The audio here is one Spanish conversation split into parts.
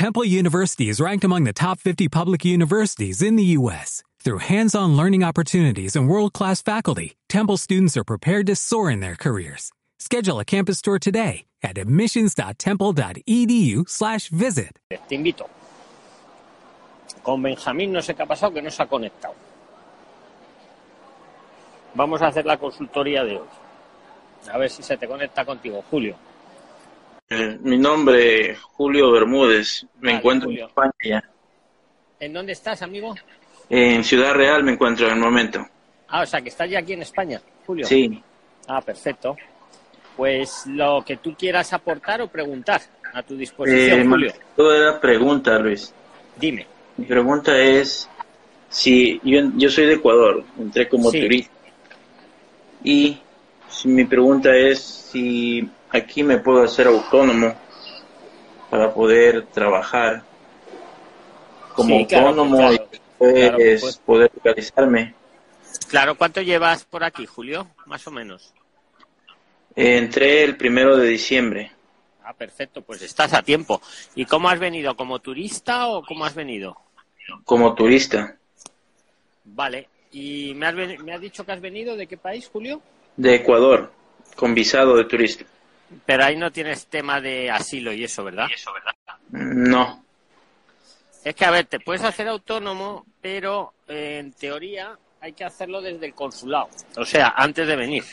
Temple University is ranked among the top 50 public universities in the U.S. Through hands-on learning opportunities and world-class faculty, Temple students are prepared to soar in their careers. Schedule a campus tour today at admissions.temple.edu/visit. Te invito. Con Benjamín no sé qué ha pasado que no se ha conectado. Vamos a hacer la consultoría de hoy. A ver si se te conecta contigo, Julio. Eh, mi nombre es Julio Bermúdez. Me encuentro Julio. en España. ¿En dónde estás, amigo? En Ciudad Real me encuentro en el momento. Ah, o sea, que estás ya aquí en España, Julio. Sí. Ah, perfecto. Pues lo que tú quieras aportar o preguntar a tu disposición, Eh, Julio. toda la pregunta, Luis. Dime. Mi pregunta es si yo, yo soy de Ecuador, entré como Sí. turista. Y si mi pregunta es si aquí me puedo hacer autónomo para poder trabajar como Sí, claro, autónomo claro. y Claro, poder localizarme. Claro, ¿cuánto llevas por aquí, Julio? Más o menos. Eh, entré el primero de diciembre. Ah, perfecto, pues estás a tiempo. ¿Y cómo has venido? ¿Como turista o cómo has venido? como turista Vale. ¿Y me has, ven- me has dicho que has venido de qué país, Julio? de Ecuador con visado de turista. Pero ahí no tienes tema de asilo y eso, ¿verdad? No, Es que, a ver, te puedes hacer autónomo, pero eh, en teoría hay que hacerlo desde el consulado. O sea, antes de venir.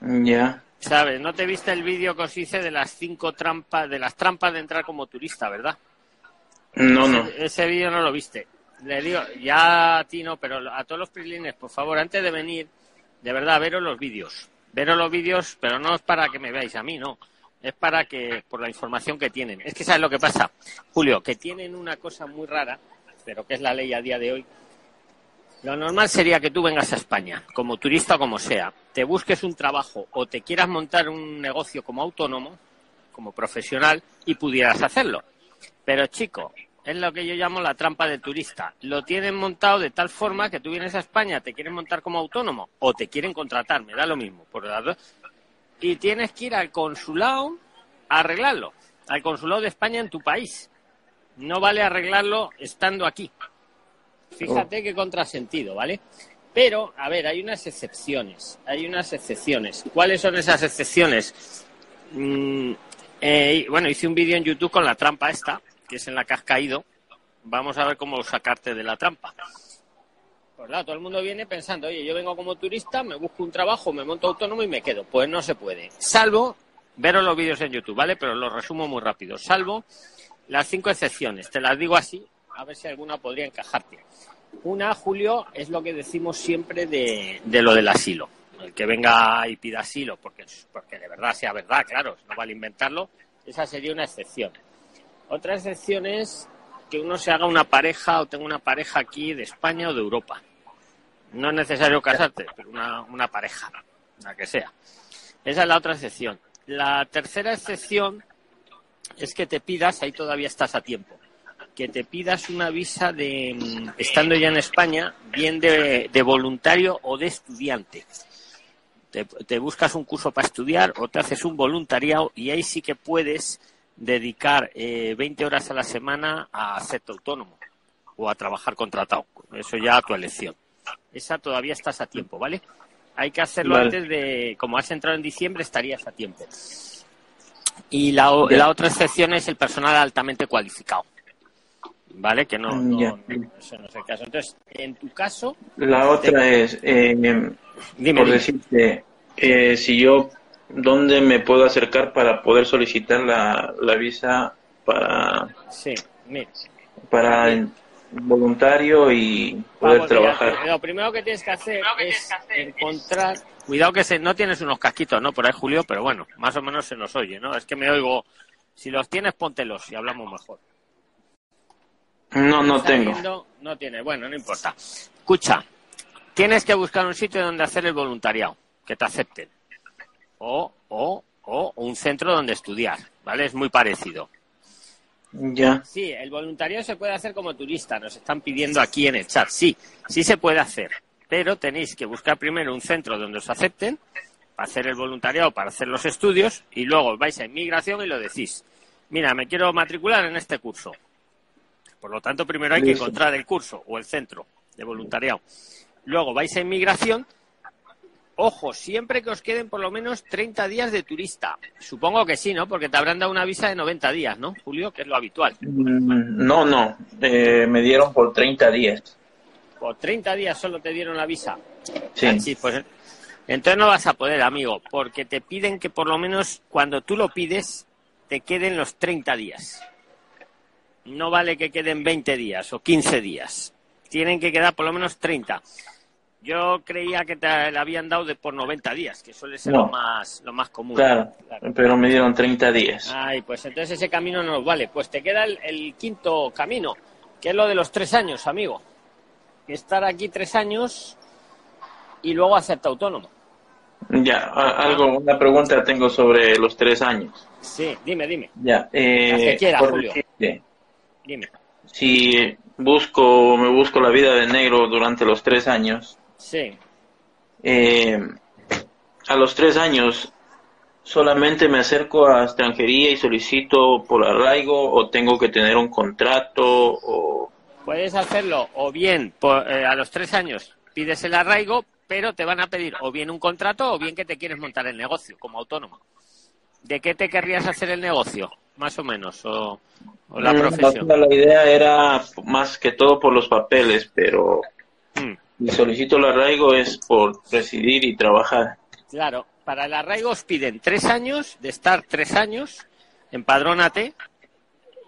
ya, ¿Sabes? ¿No te viste el vídeo que os hice de las cinco trampas, de las trampas de entrar como turista, verdad? no, no. Ese, ese vídeo no lo viste. Le digo, ya a ti no, pero a todos los prilines, por favor, antes de venir, de verdad, veros los vídeos. Veros los vídeos, pero no es para que me veáis a mí, no. Es para que, por la información que tienen. Es que sabes lo que pasa, Julio, que tienen una cosa muy rara, pero que es la ley a día de hoy. Lo normal sería que tú vengas a España, como turista o como sea, te busques un trabajo o te quieras montar un negocio como autónomo, como profesional, y pudieras hacerlo. Pero chico, es lo que yo llamo la trampa del turista. Lo tienen montado de tal forma que tú vienes a España, te quieren montar como autónomo o te quieren contratar, me da lo mismo, por dos. Y tienes que ir al consulado a arreglarlo, al consulado de España en tu país. No vale arreglarlo estando aquí. Fíjate qué contrasentido, ¿vale? Pero, a ver, hay unas excepciones. Hay unas excepciones. ¿Cuáles son esas excepciones? Mm, eh, bueno, hice un vídeo en YouTube con la trampa esta, que es en la que has caído. Vamos a ver cómo sacarte de la trampa. Pues claro, todo el mundo viene pensando, oye, yo vengo como turista, me busco un trabajo, me monto autónomo y me quedo. Pues no se puede. Salvo, veros los vídeos en YouTube, ¿vale? Pero los resumo muy rápido. Salvo las cinco excepciones. Te las digo así, a ver si alguna podría encajarte. Una, Julio, es lo que decimos siempre de, de lo del asilo. El que venga y pida asilo, porque, porque de verdad sea verdad, claro, no vale inventarlo, esa sería una excepción. Otra excepción es que uno se haga una pareja o tenga una pareja aquí de España o de Europa. No es necesario casarte, pero una, una pareja, la que sea. Esa es la otra excepción. La tercera excepción es que te pidas, ahí todavía estás a tiempo, que te pidas una visa de, mm, estando ya en España, bien de, voluntario o de estudiante. Te, te buscas un curso para estudiar o te haces un voluntariado y ahí sí que puedes dedicar eh, 20 horas a la semana a hacerte autónomo o a trabajar contratado. Eso ya a tu elección. Esa todavía estás a tiempo, ¿vale? Hay que hacerlo Vale. antes de, como has entrado en diciembre, estarías a tiempo. Y la, la otra excepción es el personal altamente cualificado. ¿Vale? Que no, no, Ya. no, eso no es el caso. Entonces, en tu caso, La otra es, eh, dime, por dime. decirte, eh, si yo, ¿dónde me puedo acercar para poder solicitar la, la visa para, Sí, mira. para voluntario y poder Vamos, mira, trabajar? lo primero que tienes que hacer es encontrar. Cuidado que se, no tienes unos casquitos, ¿no? Por ahí, Julio, pero bueno, más o menos se nos oye, ¿no? Es que me oigo. Si los tienes, póntelos y hablamos mejor. No, no ¿Estás tengo. viendo? No tienes, bueno, no importa. Escucha, tienes que buscar un sitio donde hacer el voluntariado, que te acepten. O, o, o un centro donde estudiar, ¿vale? Es muy parecido. Ya, Sí, el voluntariado se puede hacer como turista, nos están pidiendo aquí en el chat. Sí, sí se puede hacer, pero tenéis que buscar primero un centro donde os acepten para hacer el voluntariado, para hacer los estudios, y luego vais a inmigración y lo decís. mira, me quiero matricular en este curso. Por lo tanto, primero hay que encontrar el curso o el centro de voluntariado. Luego vais a inmigración. Ojo, siempre que os queden por lo menos 30 días de turista. Supongo que sí, ¿no? Porque te habrán dado una visa de 90 días, ¿no, Julio? Que es lo habitual. Mm, No, no, eh, me dieron por 30 días. Por 30 días solo te dieron la visa. Sí. Ah, pues entonces no vas a poder, amigo, porque te piden que por lo menos cuando tú lo pides te queden los 30 días. No vale que queden 20 días o 15 días. Tienen que quedar por lo menos 30. Yo creía que te la habían dado de por 90 días, que suele ser No. lo más lo más común. Claro, Claro. pero me dieron 30 días. Ay, pues entonces ese camino no nos vale. Pues te queda el, el quinto camino, que es lo de los tres años, amigo. Estar aquí tres años y luego hacerte autónomo. Ya, algo, una pregunta tengo sobre los tres años. Sí, dime, dime, Ya, eh, que quiera, Julio. decirte, dime. si busco, me busco la vida de negro durante los tres años, Sí, eh, a los tres años solamente me acerco a extranjería y solicito por arraigo o tengo que tener un contrato o puedes hacerlo o bien por- eh, a los tres años pides el arraigo, pero te van a pedir o bien un contrato o bien que te quieres montar el negocio como autónomo. ¿De qué te querrías hacer el negocio, más o menos, o, o la Mm, profesión? La, la idea era más que todo por los papeles, pero Mm. Si solicito el arraigo es por residir y trabajar. Claro, para el arraigo os piden tres años, de estar tres años, empadrónate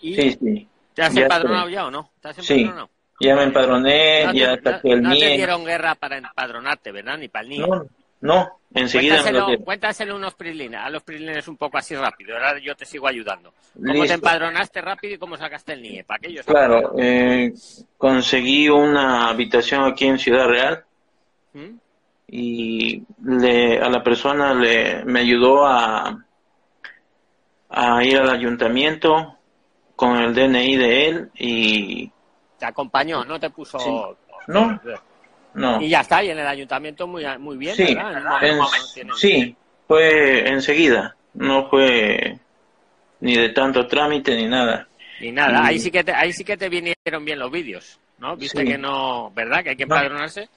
y Sí, sí. ¿te has ya empadronado estoy. ya o no? ¿Te has Sí. empadronado? Ya me empadroné, No te, ya no- saqué el no te NIE. dieron guerra para empadronarte, ¿verdad? Ni para el NIE. No, no, enseguida me lo Cuéntaselo, cuéntaselo unos prilines, a los prilines un poco así rápido. Ahora yo te sigo ayudando. ¿Cómo Listo. te empadronaste rápido y cómo sacaste el NIE? Para aquellos Claro, eh, conseguí una habitación aquí en Ciudad Real ¿Mm? y le, a la persona le me ayudó a, a ir al ayuntamiento con el DNI de él y Te acompañó, no te puso... Sí. no, no. Y ya está, y en el ayuntamiento muy, muy bien, Sí, ¿verdad? En momento no sí, fue enseguida, no fue ni de tanto trámite ni nada. Y nada, Y- ahí sí que te, ahí sí que te vinieron bien los vídeos, ¿no? Viste Sí. que no, ¿verdad? Que hay que No. empadronarse.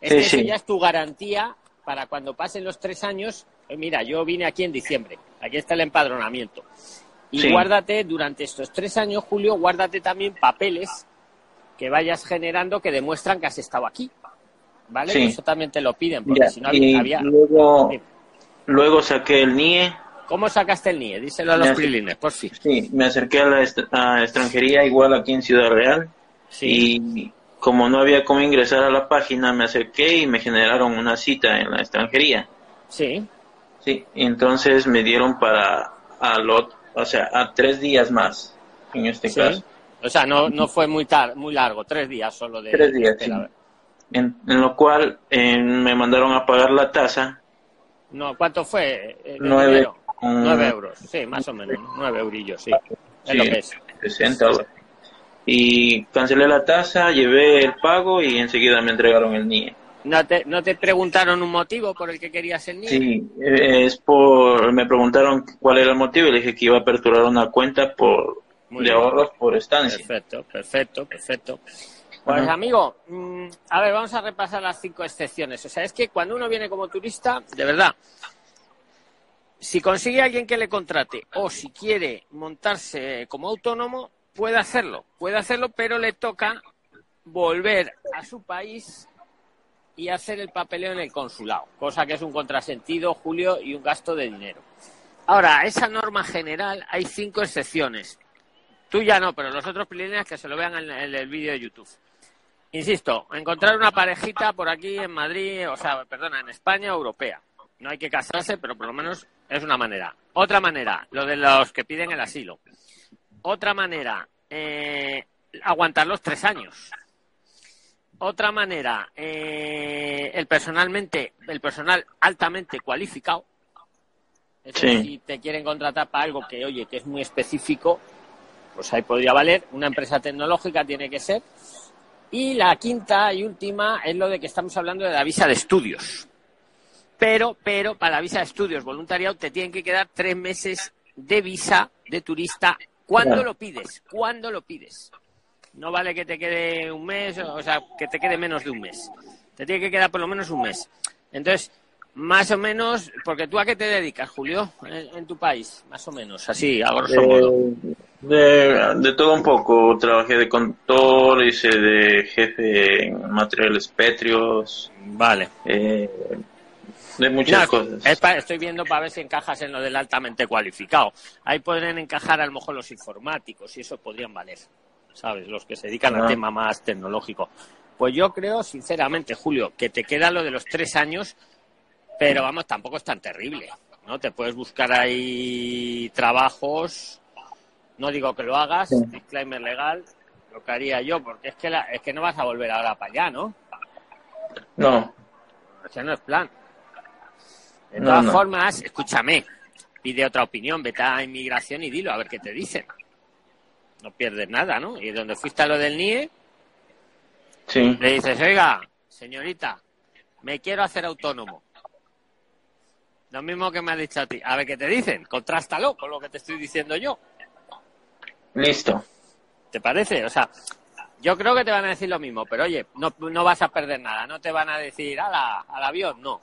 Es Sí, que eso sí. ya es tu garantía para cuando pasen los tres años. eh, mira, yo vine aquí en diciembre, aquí está el empadronamiento. Y guárdate durante estos tres años, Julio, guárdate también papeles que vayas generando que demuestran que has estado aquí. ¿Vale? Sí. Eso también te lo piden, porque Ya, si no había, había- luego, Sí. luego saqué el NIE, ¿Cómo sacaste el NIE? Díselo a los prilines, por fin. sí, me acerqué a la est- a extranjería igual aquí en Ciudad Real Sí. y como no había cómo ingresar a la página me acerqué y me generaron una cita en la extranjería. Sí. Sí, entonces me dieron para a lot, o sea, a tres días más en este Sí. caso. O sea, no, no fue muy tar muy largo, tres días solo de Tres días, de espera. En, en lo cual eh, me mandaron a pagar la tasa, No, ¿cuánto fue? eh, Nueve. Nueve euros, sí, más o menos, nueve eurillos, sí. Es Sí, lo que es. 60 dólares. Y cancelé la tasa, llevé el pago y enseguida me entregaron el NIE. ¿No te, ¿No te preguntaron un motivo por el que querías el NIE? Sí, eh, es por, me preguntaron cuál era el motivo y le dije que iba a aperturar una cuenta por Muy de bien. ahorros por estancia. Perfecto, perfecto, perfecto. Pues amigo, mm, a ver, vamos a repasar las cinco excepciones. O sea, es que cuando uno viene como turista, de verdad, si consigue alguien que le contrate o si quiere montarse como autónomo, puede hacerlo, puede hacerlo, pero le toca volver a su país y hacer el papeleo en el consulado, cosa que es un contrasentido, Julio, y un gasto de dinero. Ahora, a esa norma general hay cinco excepciones. Tú ya no, pero los otros prilines que se lo vean en el vídeo de YouTube. Insisto, encontrar una parejita por aquí en Madrid, o sea, perdona, en España europea. No hay que casarse, pero por lo menos es una manera. Otra manera, lo de los que piden el asilo. Otra manera, eh, aguantar los tres años. Otra manera, eh, el personalmente, el personal altamente cualificado. Eso Sí. si te quieren contratar para algo que, oye, que es muy específico, pues ahí podría valer. Una empresa tecnológica tiene que ser. Y la quinta y última es lo de que estamos hablando de la visa de estudios. Pero, pero, para la visa de estudios voluntariado te tienen que quedar tres meses de visa de turista ¿Cuándo lo pides? ¿Cuándo lo pides? No vale que te quede un mes, o sea, que te quede menos de un mes. Te tiene que quedar por lo menos un mes. Entonces, más o menos, porque tú a qué te dedicas, Julio, en, tu país, más o menos, así, a grosso Eh, modo. De, de todo un poco, trabajé de conductor, hice de jefe en materiales pétreos, Vale. eh, de muchas cosas. es pa- estoy viendo para ver si encajas en lo del altamente cualificado. Ahí podrían encajar a lo mejor los informáticos y eso podrían valer, ¿sabes? Los que se dedican al Ah. tema más tecnológico. Pues yo creo, sinceramente, Julio, que te queda lo de los tres años, pero vamos, tampoco es tan terrible, ¿no? Te puedes buscar ahí trabajos, no digo que lo hagas, Sí. disclaimer legal, lo que haría yo, porque es que, la- es que no vas a volver ahora para allá, ¿no? No, Ese no es plan. De No, todas no. formas, escúchame, pide otra opinión, vete a inmigración y dilo a ver qué te dicen. No pierdes nada, ¿no? Y donde fuiste a lo del NIE, sí, le dices, oiga, señorita, me quiero hacer autónomo. Lo mismo que me has dicho a ti. A ver qué te dicen. Contrástalo con lo que te estoy diciendo yo. Listo. ¿Te parece? O sea, yo creo que te van a decir lo mismo, pero oye, no, no vas a perder nada. No te van a decir, ala, al avión, no.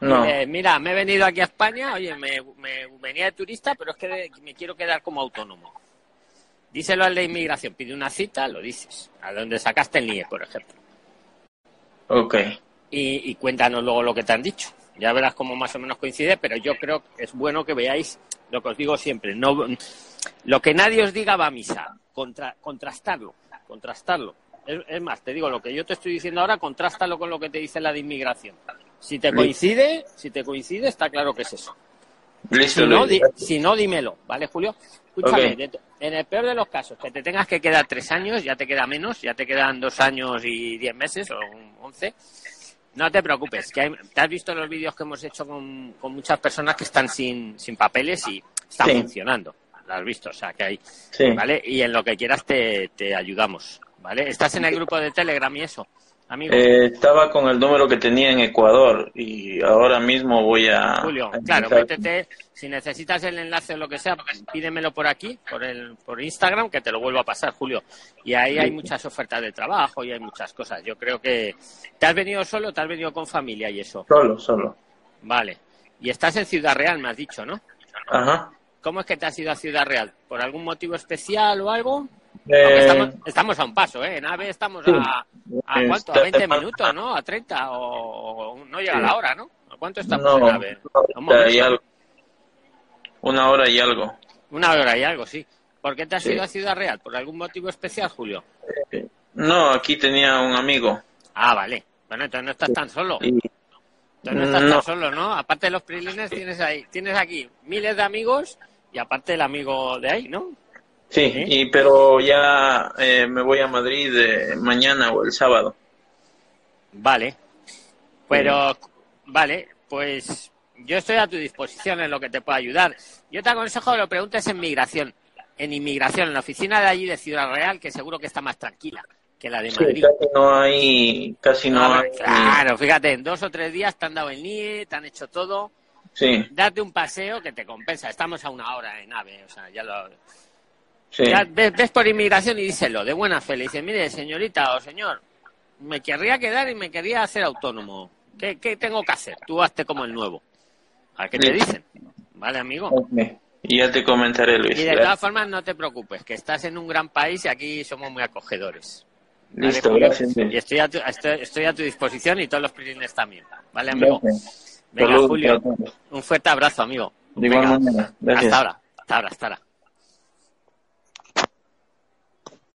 No, Eh, mira, me he venido aquí a España, oye, me, me venía de turista, pero es que me quiero quedar como autónomo. Díselo al de inmigración, pide una cita, lo dices, a donde sacaste el NIE, por ejemplo. ok, Y, y cuéntanos luego lo que te han dicho. Ya verás cómo más o menos coincide, pero yo creo que es bueno que veáis lo que os digo siempre. No, lo que nadie os diga va a misa. Contra, contrastarlo, contrastarlo. Es, es más, te digo, lo que yo te estoy diciendo ahora, contrástalo con lo que te dice la de inmigración. Si te coincide, si te coincide, está claro que es eso. listo. Si no, di- si no, dímelo, ¿vale, Julio? Escúchame, de en el peor de los casos, que te tengas que quedar tres años, ya te queda menos, ya te quedan dos años y diez meses o once. No te preocupes, que hay- te has visto los vídeos que hemos hecho con, con muchas personas que están sin, sin papeles y están Sí. funcionando. Lo has visto, o sea, que hay, Sí, ¿vale? Y en lo que quieras te, te ayudamos, ¿vale? ¿Estás en el grupo de Telegram y eso, amigo? Eh, estaba con el número que tenía en Ecuador y ahora mismo voy a... Julio, a claro, métete, si necesitas el enlace o lo que sea, pídemelo por aquí, por el por Instagram, que te lo vuelvo a pasar, Julio. Y ahí hay muchas ofertas de trabajo y hay muchas cosas. Yo creo que... ¿Te has venido solo o te has venido con familia y eso? Solo, solo. Vale. Y estás en Ciudad Real, me has dicho, ¿no? Ajá. ¿Cómo es que te has ido a Ciudad Real? ¿Por algún motivo especial o algo? Eh, estamos, estamos a un paso, ¿eh? En AVE estamos Sí. a... ¿A Eh, cuánto? ¿A está- 20 está- minutos, no? ¿A 30? ¿O, o no llega Sí. la hora, no? ¿A cuánto estamos no, en AVE? una y algo. Una hora y algo. Una hora y algo, sí. ¿Por qué te has Sí. ido a Ciudad Real? ¿Por algún motivo especial, Julio? Eh, No, aquí tenía un amigo. Ah, vale. Bueno, entonces no estás tan solo. Entonces no estás No. tan solo, ¿no? Aparte de los prilines tienes ahí, tienes aquí miles de amigos y aparte el amigo de ahí, ¿no? Sí, ¿Sí? y, pero ya eh, me voy a Madrid eh, mañana o el sábado. Vale. Pero, vale, pues yo estoy a tu disposición en lo que te pueda ayudar. Yo te aconsejo que lo preguntes en migración. En inmigración, en la oficina de allí de Ciudad Real, que seguro que está más tranquila que la de Sí, Madrid. casi no hay, casi no Ah, hay. claro, fíjate, en dos o tres días te han dado el NIE, te han hecho todo. Sí, Date un paseo que te compensa. Estamos a una hora en AVE, o sea, ya lo... sí, Ya ves, ves por inmigración y díselo, de buena fe. Le dice, mire, señorita o señor, me querría quedar y me querría hacer autónomo. ¿Qué, qué tengo que hacer? Tú hazte como el nuevo. A ver qué te dicen. ¿Vale, amigo? Y ya te comentaré, Luis. Y de todas formas, no te preocupes, que estás en un gran país y aquí somos muy acogedores. ¿Vale, Listo, gracias. Y estoy a, tu, estoy, estoy a tu disposición y todos los prilines también. ¿Vale, amigo? Gracias. Venga, Julio, un fuerte abrazo, amigo. De igual Venga, manera. Gracias. Hasta ahora, hasta ahora, hasta ahora.